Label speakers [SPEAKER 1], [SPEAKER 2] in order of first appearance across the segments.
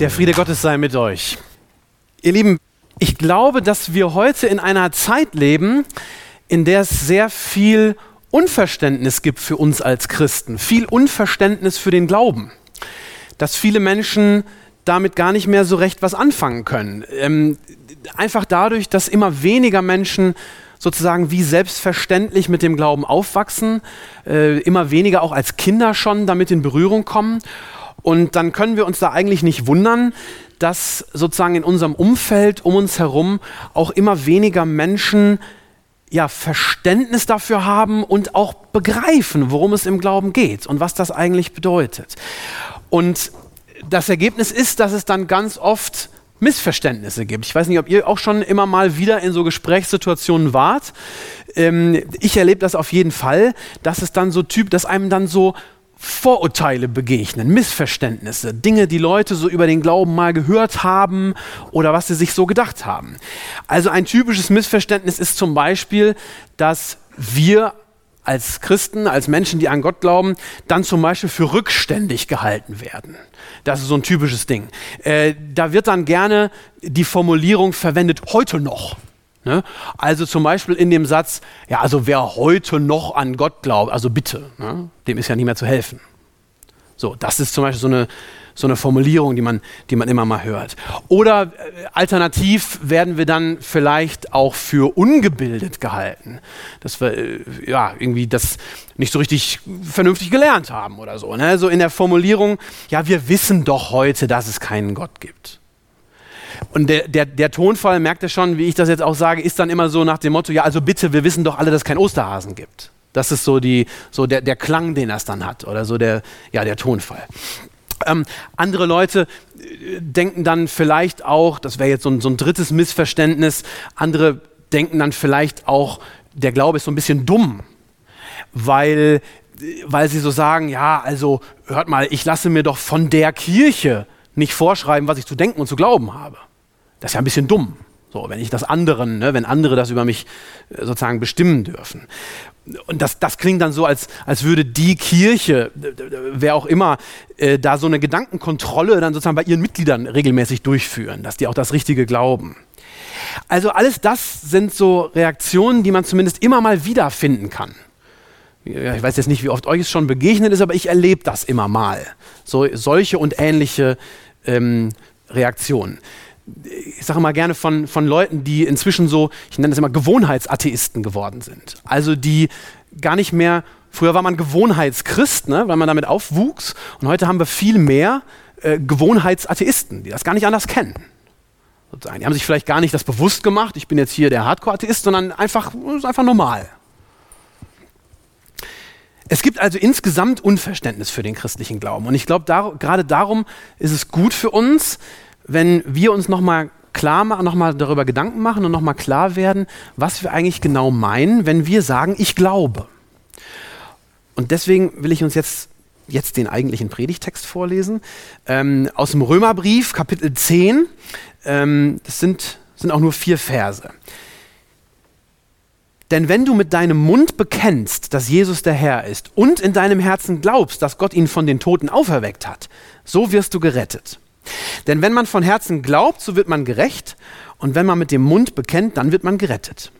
[SPEAKER 1] Der Friede Gottes sei mit euch. Ihr Lieben, ich glaube, dass wir heute in einer Zeit leben, in der es sehr viel Unverständnis gibt für uns als Christen, viel Unverständnis für den Glauben, dass viele Menschen damit gar nicht mehr so recht was anfangen können. Ähm, einfach dadurch, dass immer weniger Menschen sozusagen wie selbstverständlich mit dem Glauben aufwachsen, äh, immer weniger auch als Kinder schon damit in Berührung kommen und dann können wir uns da eigentlich nicht wundern, dass sozusagen in unserem Umfeld um uns herum auch immer weniger Menschen ja, Verständnis dafür haben und auch begreifen, worum es im Glauben geht und was das eigentlich bedeutet. Und das Ergebnis ist, dass es dann ganz oft Missverständnisse gibt. Ich weiß nicht, ob ihr auch schon immer mal wieder in so Gesprächssituationen wart. Ähm, ich erlebe das auf jeden Fall, dass es dann so Typ, dass einem dann so Vorurteile begegnen, Missverständnisse, Dinge, die Leute so über den Glauben mal gehört haben oder was sie sich so gedacht haben. Also ein typisches Missverständnis ist zum Beispiel, dass wir als Christen, als Menschen, die an Gott glauben, dann zum Beispiel für rückständig gehalten werden. Das ist so ein typisches Ding. Äh, da wird dann gerne die Formulierung verwendet, heute noch. Ne? Also zum Beispiel in dem Satz, ja, also wer heute noch an Gott glaubt, also bitte, ne? dem ist ja nicht mehr zu helfen. So, das ist zum Beispiel so eine, so eine Formulierung, die man, die man immer mal hört. Oder äh, alternativ werden wir dann vielleicht auch für ungebildet gehalten, dass wir äh, ja irgendwie das nicht so richtig vernünftig gelernt haben oder so. Ne? So in der Formulierung, ja, wir wissen doch heute, dass es keinen Gott gibt. Und der, der, der Tonfall, merkt ihr schon, wie ich das jetzt auch sage, ist dann immer so nach dem Motto, ja, also bitte, wir wissen doch alle, dass es keinen Osterhasen gibt. Das ist so, die, so der, der Klang, den das dann hat, oder so der, ja, der Tonfall. Ähm, andere Leute äh, denken dann vielleicht auch, das wäre jetzt so ein, so ein drittes Missverständnis, andere denken dann vielleicht auch, der Glaube ist so ein bisschen dumm, weil, weil sie so sagen, ja, also hört mal, ich lasse mir doch von der Kirche nicht vorschreiben, was ich zu denken und zu glauben habe. Das ist ja ein bisschen dumm. So, wenn ich das anderen, ne, wenn andere das über mich äh, sozusagen bestimmen dürfen. Und das, das klingt dann so, als, als würde die Kirche, wer auch immer, äh, da so eine Gedankenkontrolle dann sozusagen bei ihren Mitgliedern regelmäßig durchführen, dass die auch das Richtige glauben. Also alles das sind so Reaktionen, die man zumindest immer mal wieder finden kann. Ja, ich weiß jetzt nicht, wie oft euch es schon begegnet ist, aber ich erlebe das immer mal. So, solche und ähnliche ähm, Reaktionen ich sage mal gerne von, von Leuten, die inzwischen so, ich nenne das immer Gewohnheitsatheisten geworden sind. Also die gar nicht mehr, früher war man Gewohnheitschrist, ne, weil man damit aufwuchs und heute haben wir viel mehr äh, Gewohnheitsatheisten, die das gar nicht anders kennen. Sozusagen. Die haben sich vielleicht gar nicht das bewusst gemacht, ich bin jetzt hier der Hardcore-Atheist, sondern einfach, ist einfach normal. Es gibt also insgesamt Unverständnis für den christlichen Glauben. Und ich glaube, dar gerade darum ist es gut für uns, wenn wir uns nochmal klar machen, nochmal darüber Gedanken machen und nochmal klar werden, was wir eigentlich genau meinen, wenn wir sagen, ich glaube. Und deswegen will ich uns jetzt, jetzt den eigentlichen Predigtext vorlesen. Ähm, aus dem Römerbrief, Kapitel 10. Ähm, das sind, sind auch nur vier Verse. Denn wenn du mit deinem Mund bekennst, dass Jesus der Herr ist und in deinem Herzen glaubst, dass Gott ihn von den Toten auferweckt hat, so wirst du gerettet. Denn wenn man von Herzen glaubt, so wird man gerecht, und wenn man mit dem Mund bekennt, dann wird man gerettet.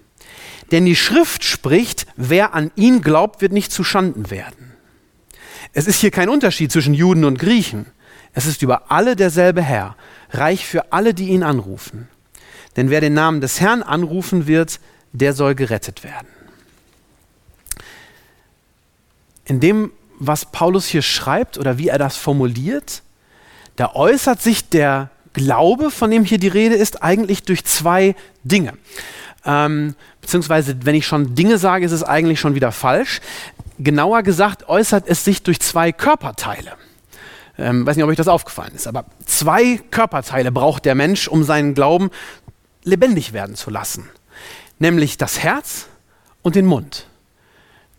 [SPEAKER 1] Denn die Schrift spricht, wer an ihn glaubt, wird nicht zu Schanden werden. Es ist hier kein Unterschied zwischen Juden und Griechen. Es ist über alle derselbe Herr, reich für alle, die ihn anrufen. Denn wer den Namen des Herrn anrufen wird, der soll gerettet werden. In dem, was Paulus hier schreibt oder wie er das formuliert, da äußert sich der Glaube, von dem hier die Rede ist, eigentlich durch zwei Dinge. Ähm, beziehungsweise, wenn ich schon Dinge sage, ist es eigentlich schon wieder falsch. Genauer gesagt äußert es sich durch zwei Körperteile. Ähm, weiß nicht, ob euch das aufgefallen ist, aber zwei Körperteile braucht der Mensch, um seinen Glauben lebendig werden zu lassen. Nämlich das Herz und den Mund.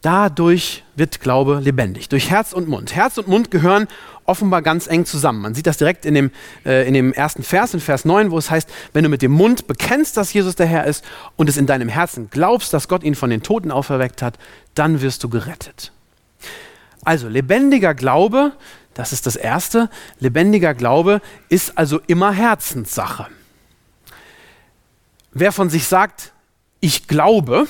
[SPEAKER 1] Dadurch wird Glaube lebendig, durch Herz und Mund. Herz und Mund gehören offenbar ganz eng zusammen. Man sieht das direkt in dem, äh, in dem ersten Vers, in Vers 9, wo es heißt, wenn du mit dem Mund bekennst, dass Jesus der Herr ist und es in deinem Herzen glaubst, dass Gott ihn von den Toten auferweckt hat, dann wirst du gerettet. Also lebendiger Glaube, das ist das Erste, lebendiger Glaube ist also immer Herzenssache. Wer von sich sagt, ich glaube,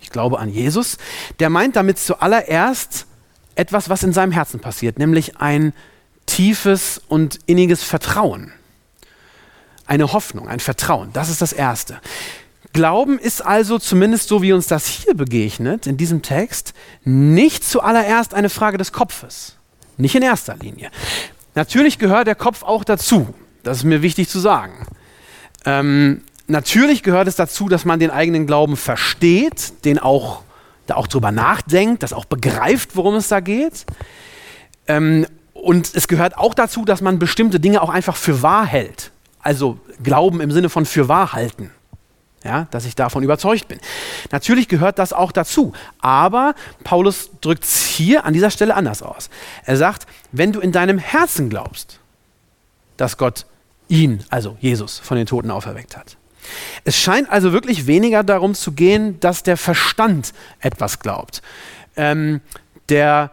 [SPEAKER 1] ich glaube an Jesus, der meint damit zuallererst etwas, was in seinem Herzen passiert, nämlich ein tiefes und inniges Vertrauen. Eine Hoffnung, ein Vertrauen, das ist das Erste. Glauben ist also, zumindest so wie uns das hier begegnet, in diesem Text, nicht zuallererst eine Frage des Kopfes. Nicht in erster Linie. Natürlich gehört der Kopf auch dazu. Das ist mir wichtig zu sagen. Ähm, natürlich gehört es dazu, dass man den eigenen Glauben versteht, den auch, da auch drüber nachdenkt, das auch begreift, worum es da geht. Ähm, und es gehört auch dazu, dass man bestimmte Dinge auch einfach für wahr hält. Also Glauben im Sinne von für wahr halten ja, dass ich davon überzeugt bin. Natürlich gehört das auch dazu, aber Paulus drückt es hier an dieser Stelle anders aus. Er sagt, wenn du in deinem Herzen glaubst, dass Gott ihn, also Jesus, von den Toten auferweckt hat. Es scheint also wirklich weniger darum zu gehen, dass der Verstand etwas glaubt. Ähm, der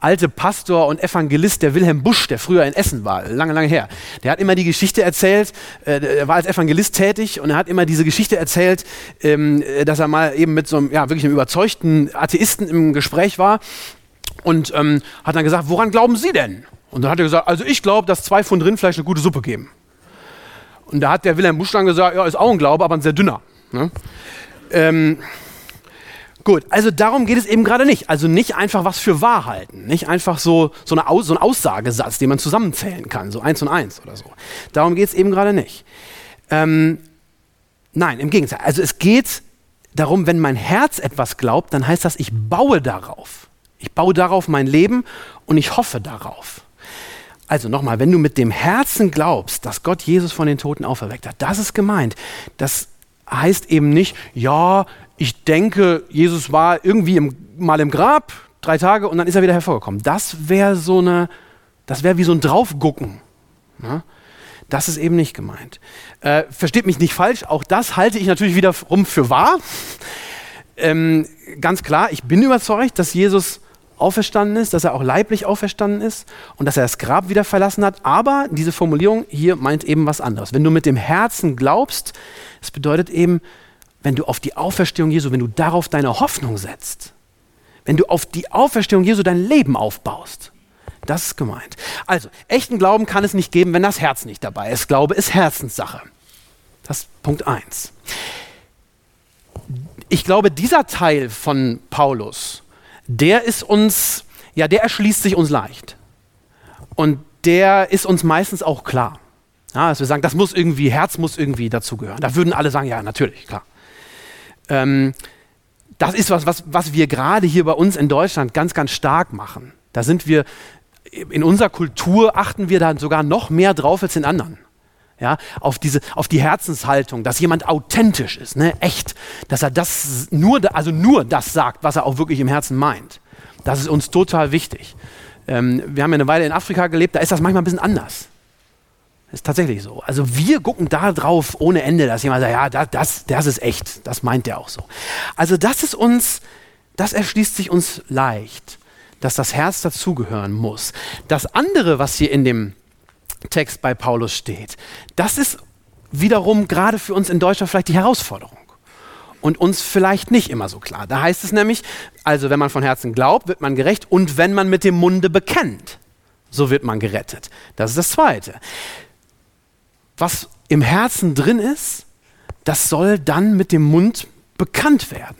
[SPEAKER 1] alte Pastor und Evangelist, der Wilhelm Busch, der früher in Essen war, lange, lange her. Der hat immer die Geschichte erzählt, äh, er war als Evangelist tätig und er hat immer diese Geschichte erzählt, ähm, dass er mal eben mit so einem, ja, wirklich einem überzeugten Atheisten im Gespräch war und ähm, hat dann gesagt, woran glauben Sie denn? Und dann hat er gesagt, also ich glaube, dass zwei Pfund Rindfleisch eine gute Suppe geben. Und da hat der Wilhelm Busch dann gesagt, ja, ist auch ein Glaube, aber ein sehr dünner. Ne? Ähm, Gut, also darum geht es eben gerade nicht. Also nicht einfach was für wahr halten. Nicht einfach so, so, eine Aus, so ein Aussagesatz, den man zusammenzählen kann, so eins und eins oder so. Darum geht es eben gerade nicht. Ähm, nein, im Gegenteil. Also es geht darum, wenn mein Herz etwas glaubt, dann heißt das, ich baue darauf. Ich baue darauf mein Leben und ich hoffe darauf. Also nochmal, wenn du mit dem Herzen glaubst, dass Gott Jesus von den Toten auferweckt hat, das ist gemeint. Das heißt eben nicht, ja, ich denke, Jesus war irgendwie im, mal im Grab, drei Tage, und dann ist er wieder hervorgekommen. Das wäre so eine, das wäre wie so ein Draufgucken. Ne? Das ist eben nicht gemeint. Äh, versteht mich nicht falsch, auch das halte ich natürlich wiederum für wahr. Ähm, ganz klar, ich bin überzeugt, dass Jesus auferstanden ist, dass er auch leiblich auferstanden ist und dass er das Grab wieder verlassen hat. Aber diese Formulierung hier meint eben was anderes. Wenn du mit dem Herzen glaubst, es bedeutet eben, wenn du auf die Auferstehung Jesu, wenn du darauf deine Hoffnung setzt, wenn du auf die Auferstehung Jesu dein Leben aufbaust. Das ist gemeint. Also, echten Glauben kann es nicht geben, wenn das Herz nicht dabei ist. Glaube ist Herzenssache. Das ist Punkt 1. Ich glaube, dieser Teil von Paulus, der ist uns, ja, der erschließt sich uns leicht. Und der ist uns meistens auch klar. Ja, dass wir sagen, das muss irgendwie, Herz muss irgendwie dazugehören. Da würden alle sagen, ja, natürlich, klar. Ähm, das ist was, was, was wir gerade hier bei uns in Deutschland ganz, ganz stark machen. Da sind wir, in unserer Kultur achten wir da sogar noch mehr drauf als in anderen. Ja, auf, diese, auf die Herzenshaltung, dass jemand authentisch ist, ne, echt, dass er das nur, also nur das sagt, was er auch wirklich im Herzen meint. Das ist uns total wichtig. Ähm, wir haben ja eine Weile in Afrika gelebt, da ist das manchmal ein bisschen anders. Ist tatsächlich so. Also wir gucken da drauf ohne Ende, dass jemand sagt, ja, das, das, das ist echt. Das meint er auch so. Also das ist uns, das erschließt sich uns leicht, dass das Herz dazugehören muss. Das andere, was hier in dem Text bei Paulus steht, das ist wiederum gerade für uns in Deutschland vielleicht die Herausforderung. Und uns vielleicht nicht immer so klar. Da heißt es nämlich, also wenn man von Herzen glaubt, wird man gerecht und wenn man mit dem Munde bekennt, so wird man gerettet. Das ist das Zweite was im Herzen drin ist, das soll dann mit dem Mund bekannt werden.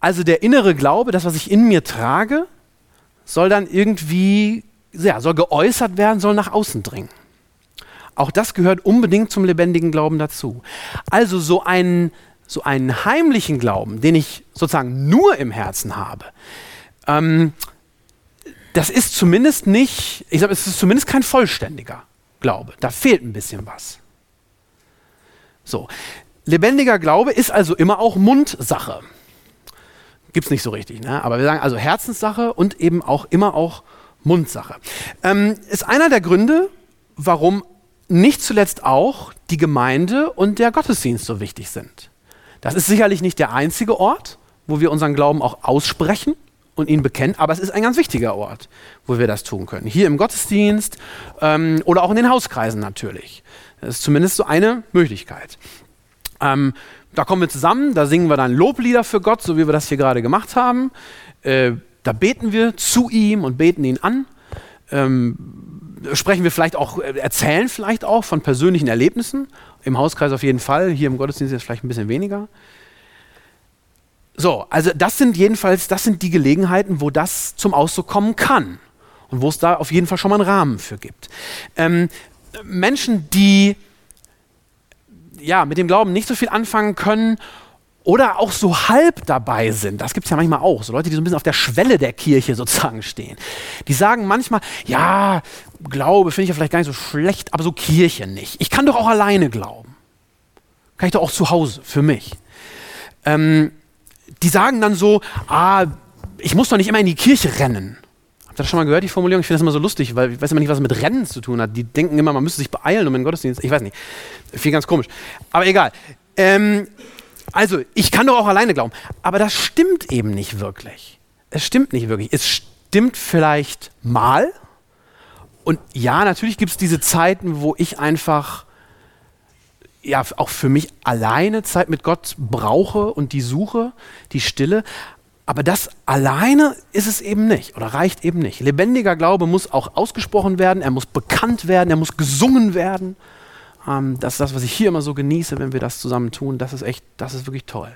[SPEAKER 1] Also der innere Glaube, das, was ich in mir trage, soll dann irgendwie, ja, soll geäußert werden, soll nach außen dringen. Auch das gehört unbedingt zum lebendigen Glauben dazu. Also so einen, so einen heimlichen Glauben, den ich sozusagen nur im Herzen habe, ähm, das ist zumindest nicht, ich sage, es ist zumindest kein vollständiger Glaube. Da fehlt ein bisschen was. So, lebendiger Glaube ist also immer auch Mundsache. Gibt es nicht so richtig, ne? aber wir sagen also Herzenssache und eben auch immer auch Mundsache. Ähm, ist einer der Gründe, warum nicht zuletzt auch die Gemeinde und der Gottesdienst so wichtig sind. Das ist sicherlich nicht der einzige Ort, wo wir unseren Glauben auch aussprechen und ihn bekennen, aber es ist ein ganz wichtiger Ort, wo wir das tun können. Hier im Gottesdienst ähm, oder auch in den Hauskreisen natürlich. Das ist zumindest so eine Möglichkeit. Ähm, da kommen wir zusammen, da singen wir dann Loblieder für Gott, so wie wir das hier gerade gemacht haben. Äh, da beten wir zu ihm und beten ihn an. Ähm, sprechen wir vielleicht auch, äh, erzählen vielleicht auch von persönlichen Erlebnissen. Im Hauskreis auf jeden Fall, hier im Gottesdienst jetzt vielleicht ein bisschen weniger. So, also das sind jedenfalls, das sind die Gelegenheiten, wo das zum Ausdruck kommen kann und wo es da auf jeden Fall schon mal einen Rahmen für gibt. Ähm, Menschen, die ja mit dem Glauben nicht so viel anfangen können oder auch so halb dabei sind, das gibt es ja manchmal auch, so Leute, die so ein bisschen auf der Schwelle der Kirche sozusagen stehen. Die sagen manchmal, ja, Glaube finde ich ja vielleicht gar nicht so schlecht, aber so Kirche nicht. Ich kann doch auch alleine glauben. Kann ich doch auch zu Hause, für mich. Ähm, die sagen dann so, ah, ich muss doch nicht immer in die Kirche rennen. Habt ihr das schon mal gehört, die Formulierung? Ich finde das immer so lustig, weil ich weiß immer nicht, was mit Rennen zu tun hat. Die denken immer, man müsste sich beeilen um in den Gottesdienst. Ich weiß nicht. Viel ganz komisch. Aber egal. Ähm, also, ich kann doch auch alleine glauben. Aber das stimmt eben nicht wirklich. Es stimmt nicht wirklich. Es stimmt vielleicht mal. Und ja, natürlich gibt es diese Zeiten, wo ich einfach ja auch für mich alleine Zeit mit Gott brauche und die Suche, die Stille. Aber das alleine ist es eben nicht oder reicht eben nicht. Lebendiger Glaube muss auch ausgesprochen werden, er muss bekannt werden, er muss gesungen werden. Ähm, das ist das, was ich hier immer so genieße, wenn wir das zusammen tun. Das ist echt, das ist wirklich toll.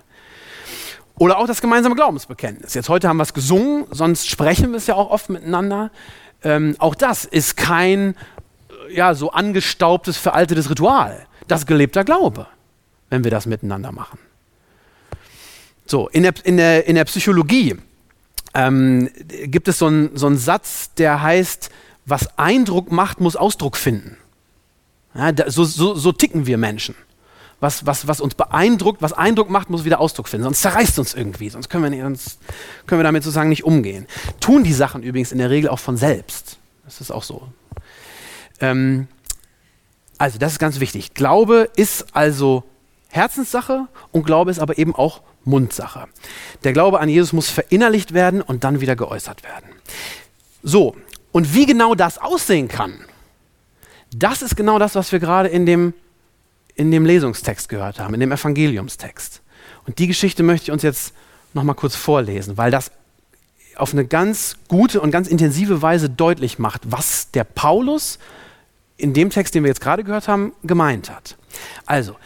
[SPEAKER 1] Oder auch das gemeinsame Glaubensbekenntnis. Jetzt heute haben wir es gesungen, sonst sprechen wir es ja auch oft miteinander. Ähm, auch das ist kein ja, so angestaubtes, veraltetes Ritual das gelebter Glaube, wenn wir das miteinander machen. So, in der, in der, in der Psychologie ähm, gibt es so einen so Satz, der heißt, was Eindruck macht, muss Ausdruck finden. Ja, so, so, so ticken wir Menschen. Was, was, was uns beeindruckt, was Eindruck macht, muss wieder Ausdruck finden. Sonst zerreißt uns irgendwie, sonst können wir, nicht, sonst können wir damit sozusagen nicht umgehen. Tun die Sachen übrigens in der Regel auch von selbst. Das ist auch so. Ähm, also, das ist ganz wichtig. Glaube ist also Herzenssache und Glaube ist aber eben auch Mundsache. Der Glaube an Jesus muss verinnerlicht werden und dann wieder geäußert werden. So, und wie genau das aussehen kann, das ist genau das, was wir gerade in dem, in dem Lesungstext gehört haben, in dem Evangeliumstext. Und die Geschichte möchte ich uns jetzt nochmal kurz vorlesen, weil das auf eine ganz gute und ganz intensive Weise deutlich macht, was der Paulus in dem Text, den wir jetzt gerade gehört haben, gemeint hat. Also,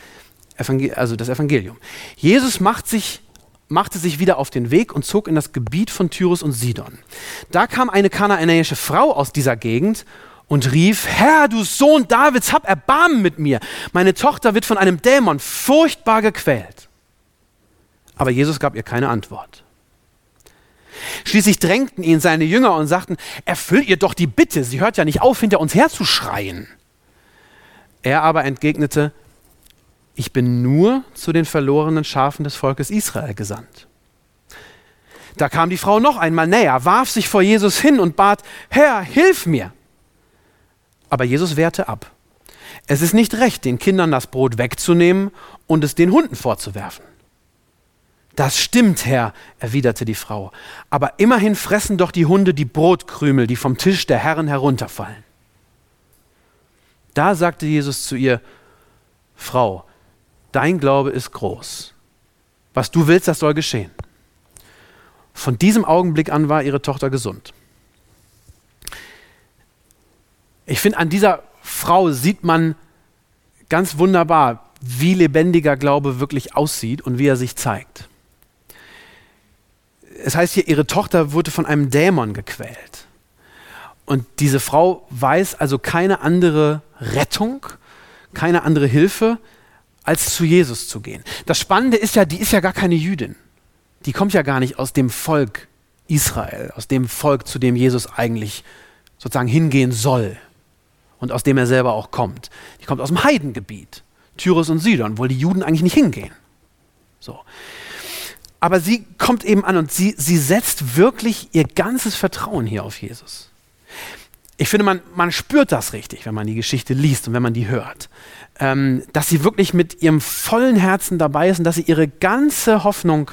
[SPEAKER 1] Evangel also das Evangelium. Jesus macht sich, machte sich wieder auf den Weg und zog in das Gebiet von Tyrus und Sidon. Da kam eine kanaanäische Frau aus dieser Gegend und rief, Herr, du Sohn Davids, hab Erbarmen mit mir. Meine Tochter wird von einem Dämon furchtbar gequält. Aber Jesus gab ihr keine Antwort. Schließlich drängten ihn seine Jünger und sagten, erfüll ihr doch die Bitte, sie hört ja nicht auf, hinter uns herzuschreien. Er aber entgegnete, ich bin nur zu den verlorenen Schafen des Volkes Israel gesandt. Da kam die Frau noch einmal näher, warf sich vor Jesus hin und bat, Herr, hilf mir. Aber Jesus wehrte ab. Es ist nicht recht, den Kindern das Brot wegzunehmen und es den Hunden vorzuwerfen. Das stimmt, Herr, erwiderte die Frau, aber immerhin fressen doch die Hunde die Brotkrümel, die vom Tisch der Herren herunterfallen. Da sagte Jesus zu ihr, Frau, dein Glaube ist groß. Was du willst, das soll geschehen. Von diesem Augenblick an war ihre Tochter gesund. Ich finde, an dieser Frau sieht man ganz wunderbar, wie lebendiger Glaube wirklich aussieht und wie er sich zeigt es heißt hier, ihre Tochter wurde von einem Dämon gequält. Und diese Frau weiß also keine andere Rettung, keine andere Hilfe, als zu Jesus zu gehen. Das Spannende ist ja, die ist ja gar keine Jüdin. Die kommt ja gar nicht aus dem Volk Israel, aus dem Volk, zu dem Jesus eigentlich sozusagen hingehen soll und aus dem er selber auch kommt. Die kommt aus dem Heidengebiet, Tyrus und Sidon, wo die Juden eigentlich nicht hingehen. So. Aber sie kommt eben an und sie, sie setzt wirklich ihr ganzes Vertrauen hier auf Jesus. Ich finde, man, man spürt das richtig, wenn man die Geschichte liest und wenn man die hört. Ähm, dass sie wirklich mit ihrem vollen Herzen dabei ist und dass sie ihre ganze Hoffnung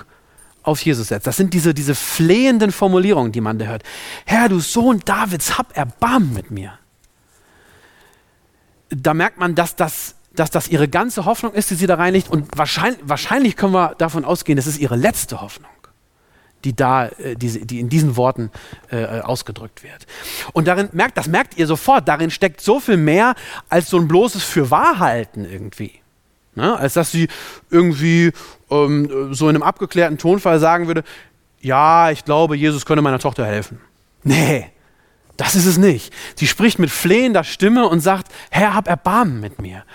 [SPEAKER 1] auf Jesus setzt. Das sind diese, diese flehenden Formulierungen, die man da hört. Herr, du Sohn Davids, hab Erbarmen mit mir. Da merkt man, dass das dass das ihre ganze Hoffnung ist, die sie da reinlegt. Und wahrscheinlich, wahrscheinlich können wir davon ausgehen, das ist ihre letzte Hoffnung, die da, äh, die, die in diesen Worten äh, ausgedrückt wird. Und darin merkt, das merkt ihr sofort, darin steckt so viel mehr als so ein bloßes Fürwahrhalten irgendwie. Ne? Als dass sie irgendwie ähm, so in einem abgeklärten Tonfall sagen würde, ja, ich glaube, Jesus könne meiner Tochter helfen. Nee, das ist es nicht. Sie spricht mit flehender Stimme und sagt, Herr, hab Erbarmen mit mir.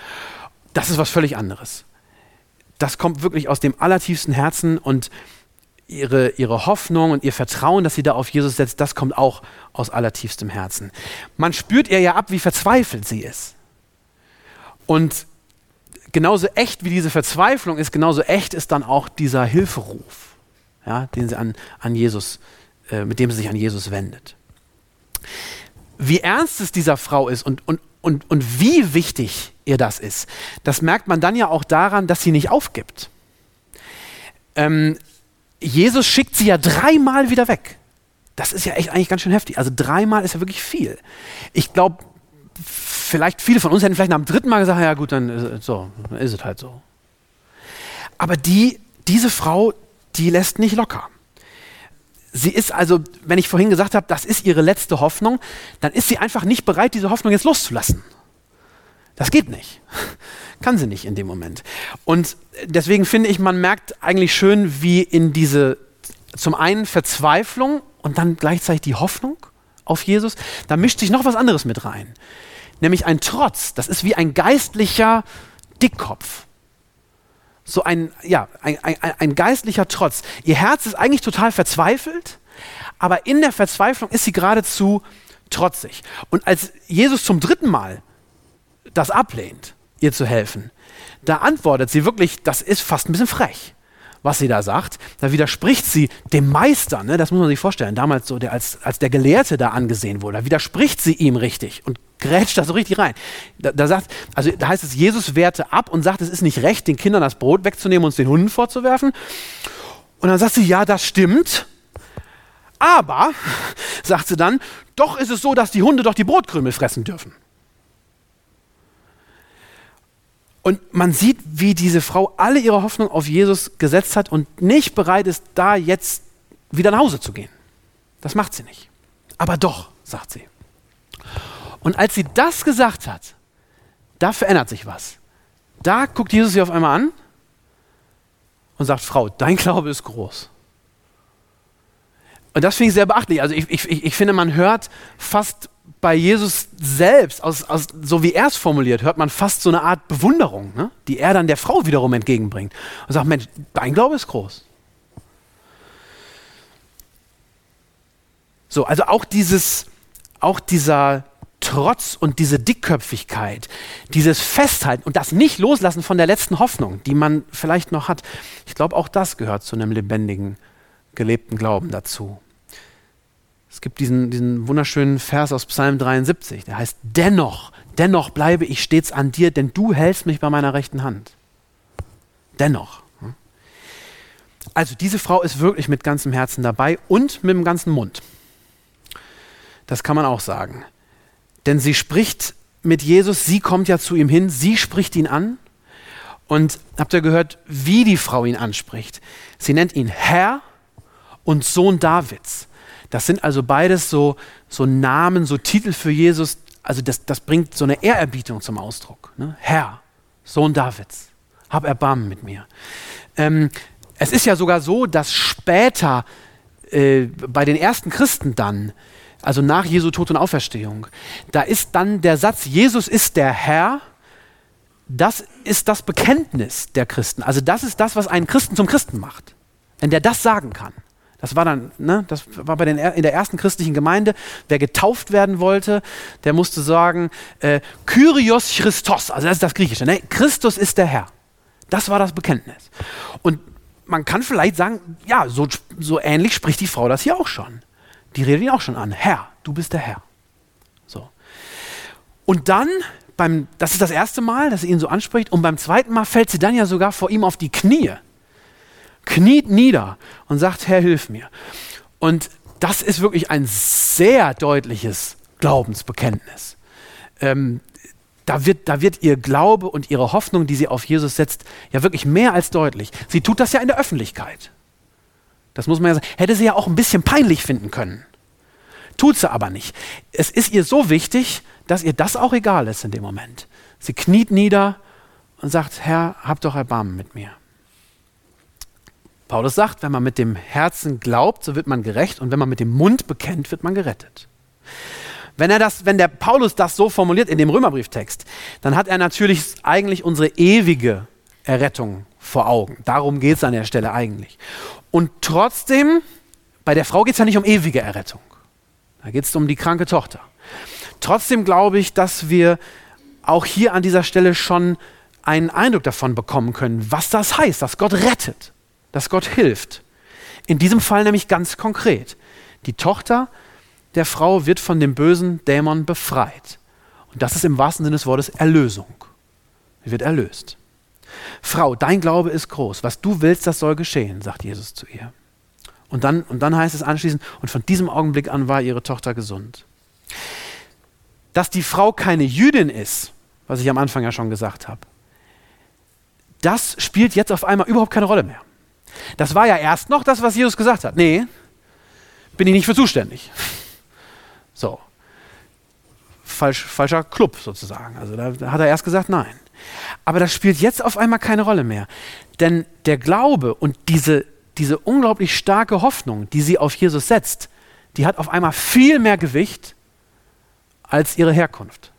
[SPEAKER 1] Das ist was völlig anderes. Das kommt wirklich aus dem allertiefsten Herzen und ihre, ihre Hoffnung und ihr Vertrauen, das sie da auf Jesus setzt, das kommt auch aus allertiefstem Herzen. Man spürt ihr ja ab, wie verzweifelt sie ist. Und genauso echt wie diese Verzweiflung ist, genauso echt ist dann auch dieser Hilferuf, ja, den sie an, an Jesus, äh, mit dem sie sich an Jesus wendet wie ernst es dieser Frau ist und, und, und, und wie wichtig ihr das ist, das merkt man dann ja auch daran, dass sie nicht aufgibt. Ähm, Jesus schickt sie ja dreimal wieder weg. Das ist ja echt eigentlich ganz schön heftig. Also dreimal ist ja wirklich viel. Ich glaube, vielleicht viele von uns hätten vielleicht nach dem dritten Mal gesagt, ja gut, dann ist es so, dann ist es halt so. Aber die, diese Frau, die lässt nicht locker. Sie ist also, wenn ich vorhin gesagt habe, das ist ihre letzte Hoffnung, dann ist sie einfach nicht bereit, diese Hoffnung jetzt loszulassen. Das geht nicht. Kann sie nicht in dem Moment. Und deswegen finde ich, man merkt eigentlich schön, wie in diese zum einen Verzweiflung und dann gleichzeitig die Hoffnung auf Jesus, da mischt sich noch was anderes mit rein. Nämlich ein Trotz. Das ist wie ein geistlicher Dickkopf so ein, ja, ein, ein, ein geistlicher Trotz. Ihr Herz ist eigentlich total verzweifelt, aber in der Verzweiflung ist sie geradezu trotzig. Und als Jesus zum dritten Mal das ablehnt, ihr zu helfen, da antwortet sie wirklich, das ist fast ein bisschen frech, was sie da sagt. Da widerspricht sie dem Meister, ne? das muss man sich vorstellen, damals so, der als, als der Gelehrte da angesehen wurde, da widerspricht sie ihm richtig und grätscht da so richtig rein. Da, da, sagt, also da heißt es, Jesus wehrte ab und sagt, es ist nicht recht, den Kindern das Brot wegzunehmen und es den Hunden vorzuwerfen. Und dann sagt sie, ja, das stimmt. Aber, sagt sie dann, doch ist es so, dass die Hunde doch die Brotkrümel fressen dürfen. Und man sieht, wie diese Frau alle ihre Hoffnung auf Jesus gesetzt hat und nicht bereit ist, da jetzt wieder nach Hause zu gehen. Das macht sie nicht. Aber doch, sagt sie. Und als sie das gesagt hat, da verändert sich was. Da guckt Jesus sie auf einmal an und sagt, Frau, dein Glaube ist groß. Und das finde ich sehr beachtlich. Also ich, ich, ich finde, man hört fast bei Jesus selbst, aus, aus, so wie er es formuliert, hört man fast so eine Art Bewunderung, ne? die er dann der Frau wiederum entgegenbringt. Und sagt, Mensch, dein Glaube ist groß. So, also auch dieses, auch dieser, Trotz und diese Dickköpfigkeit, dieses Festhalten und das nicht loslassen von der letzten Hoffnung, die man vielleicht noch hat, ich glaube, auch das gehört zu einem lebendigen, gelebten Glauben dazu. Es gibt diesen, diesen wunderschönen Vers aus Psalm 73, der heißt, dennoch, dennoch bleibe ich stets an dir, denn du hältst mich bei meiner rechten Hand. Dennoch. Hm? Also diese Frau ist wirklich mit ganzem Herzen dabei und mit dem ganzen Mund. Das kann man auch sagen. Denn sie spricht mit Jesus, sie kommt ja zu ihm hin, sie spricht ihn an. Und habt ihr gehört, wie die Frau ihn anspricht? Sie nennt ihn Herr und Sohn Davids. Das sind also beides so, so Namen, so Titel für Jesus. Also das, das bringt so eine Ehrerbietung zum Ausdruck. Ne? Herr, Sohn Davids, hab Erbarmen mit mir. Ähm, es ist ja sogar so, dass später äh, bei den ersten Christen dann also nach Jesu Tod und Auferstehung, da ist dann der Satz, Jesus ist der Herr, das ist das Bekenntnis der Christen. Also das ist das, was einen Christen zum Christen macht. Wenn der das sagen kann. Das war dann, ne, das war bei den, in der ersten christlichen Gemeinde. Wer getauft werden wollte, der musste sagen, äh, Kyrios Christos, also das ist das Griechische, ne? Christus ist der Herr. Das war das Bekenntnis. Und man kann vielleicht sagen, ja, so, so ähnlich spricht die Frau das hier auch schon. Die redet ihn auch schon an. Herr, du bist der Herr. So. Und dann, beim, das ist das erste Mal, dass sie ihn so anspricht, und beim zweiten Mal fällt sie dann ja sogar vor ihm auf die Knie kniet nieder und sagt, Herr, hilf mir. Und das ist wirklich ein sehr deutliches Glaubensbekenntnis. Ähm, da wird, da wird ihr Glaube und ihre Hoffnung, die sie auf Jesus setzt, ja wirklich mehr als deutlich. Sie tut das ja in der Öffentlichkeit. Das muss man ja sagen. Hätte sie ja auch ein bisschen peinlich finden können. Tut sie aber nicht. Es ist ihr so wichtig, dass ihr das auch egal ist in dem Moment. Sie kniet nieder und sagt, Herr, hab doch Erbarmen mit mir. Paulus sagt, wenn man mit dem Herzen glaubt, so wird man gerecht und wenn man mit dem Mund bekennt, wird man gerettet. Wenn, er das, wenn der Paulus das so formuliert in dem Römerbrieftext, dann hat er natürlich eigentlich unsere ewige Errettung vor Augen. Darum geht es an der Stelle eigentlich. Und trotzdem, bei der Frau geht es ja nicht um ewige Errettung. Da geht es um die kranke Tochter. Trotzdem glaube ich, dass wir auch hier an dieser Stelle schon einen Eindruck davon bekommen können, was das heißt, dass Gott rettet dass Gott hilft. In diesem Fall nämlich ganz konkret. Die Tochter der Frau wird von dem bösen Dämon befreit. Und das ist im wahrsten Sinne des Wortes Erlösung. Sie wird erlöst. Frau, dein Glaube ist groß. Was du willst, das soll geschehen, sagt Jesus zu ihr. Und dann, und dann heißt es anschließend, und von diesem Augenblick an war ihre Tochter gesund. Dass die Frau keine Jüdin ist, was ich am Anfang ja schon gesagt habe, das spielt jetzt auf einmal überhaupt keine Rolle mehr. Das war ja erst noch das, was Jesus gesagt hat. Nee, bin ich nicht für zuständig. So. Falsch, falscher Club sozusagen. Also da, da hat er erst gesagt, nein. Aber das spielt jetzt auf einmal keine Rolle mehr. Denn der Glaube und diese, diese unglaublich starke Hoffnung, die sie auf Jesus setzt, die hat auf einmal viel mehr Gewicht als ihre Herkunft,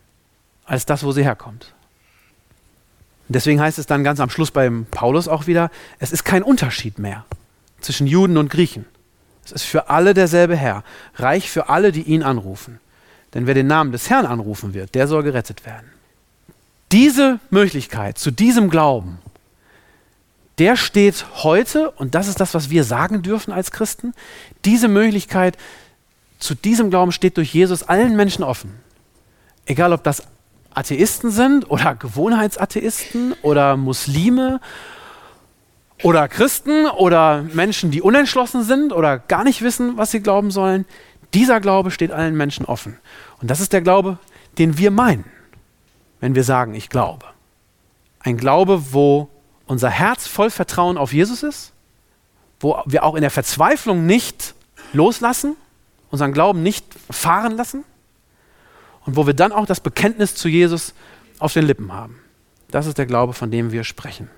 [SPEAKER 1] als das, wo sie herkommt. Deswegen heißt es dann ganz am Schluss beim Paulus auch wieder, es ist kein Unterschied mehr zwischen Juden und Griechen. Es ist für alle derselbe Herr, reich für alle, die ihn anrufen. Denn wer den Namen des Herrn anrufen wird, der soll gerettet werden. Diese Möglichkeit zu diesem Glauben, der steht heute, und das ist das, was wir sagen dürfen als Christen, diese Möglichkeit zu diesem Glauben steht durch Jesus allen Menschen offen. Egal, ob das Atheisten sind oder Gewohnheitsatheisten oder Muslime oder Christen oder Menschen, die unentschlossen sind oder gar nicht wissen, was sie glauben sollen. Dieser Glaube steht allen Menschen offen. Und das ist der Glaube, den wir meinen, wenn wir sagen, ich glaube. Ein Glaube, wo unser Herz voll Vertrauen auf Jesus ist, wo wir auch in der Verzweiflung nicht loslassen, unseren Glauben nicht fahren lassen und wo wir dann auch das Bekenntnis zu Jesus auf den Lippen haben. Das ist der Glaube, von dem wir sprechen.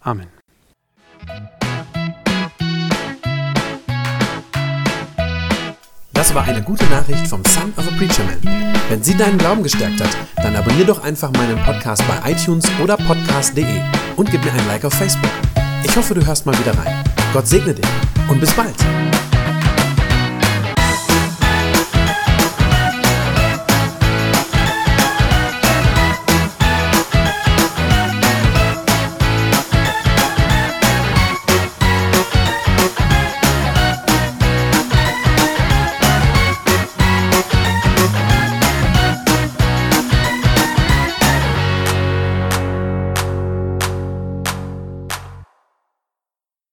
[SPEAKER 1] Amen.
[SPEAKER 2] Das war eine gute Nachricht vom Son of a Preacher Man. Wenn sie deinen Glauben gestärkt hat, dann abonniere doch einfach meinen Podcast bei iTunes oder podcast.de und gib mir ein Like auf Facebook. Ich hoffe, du hörst mal wieder rein. Gott segne dich und bis bald.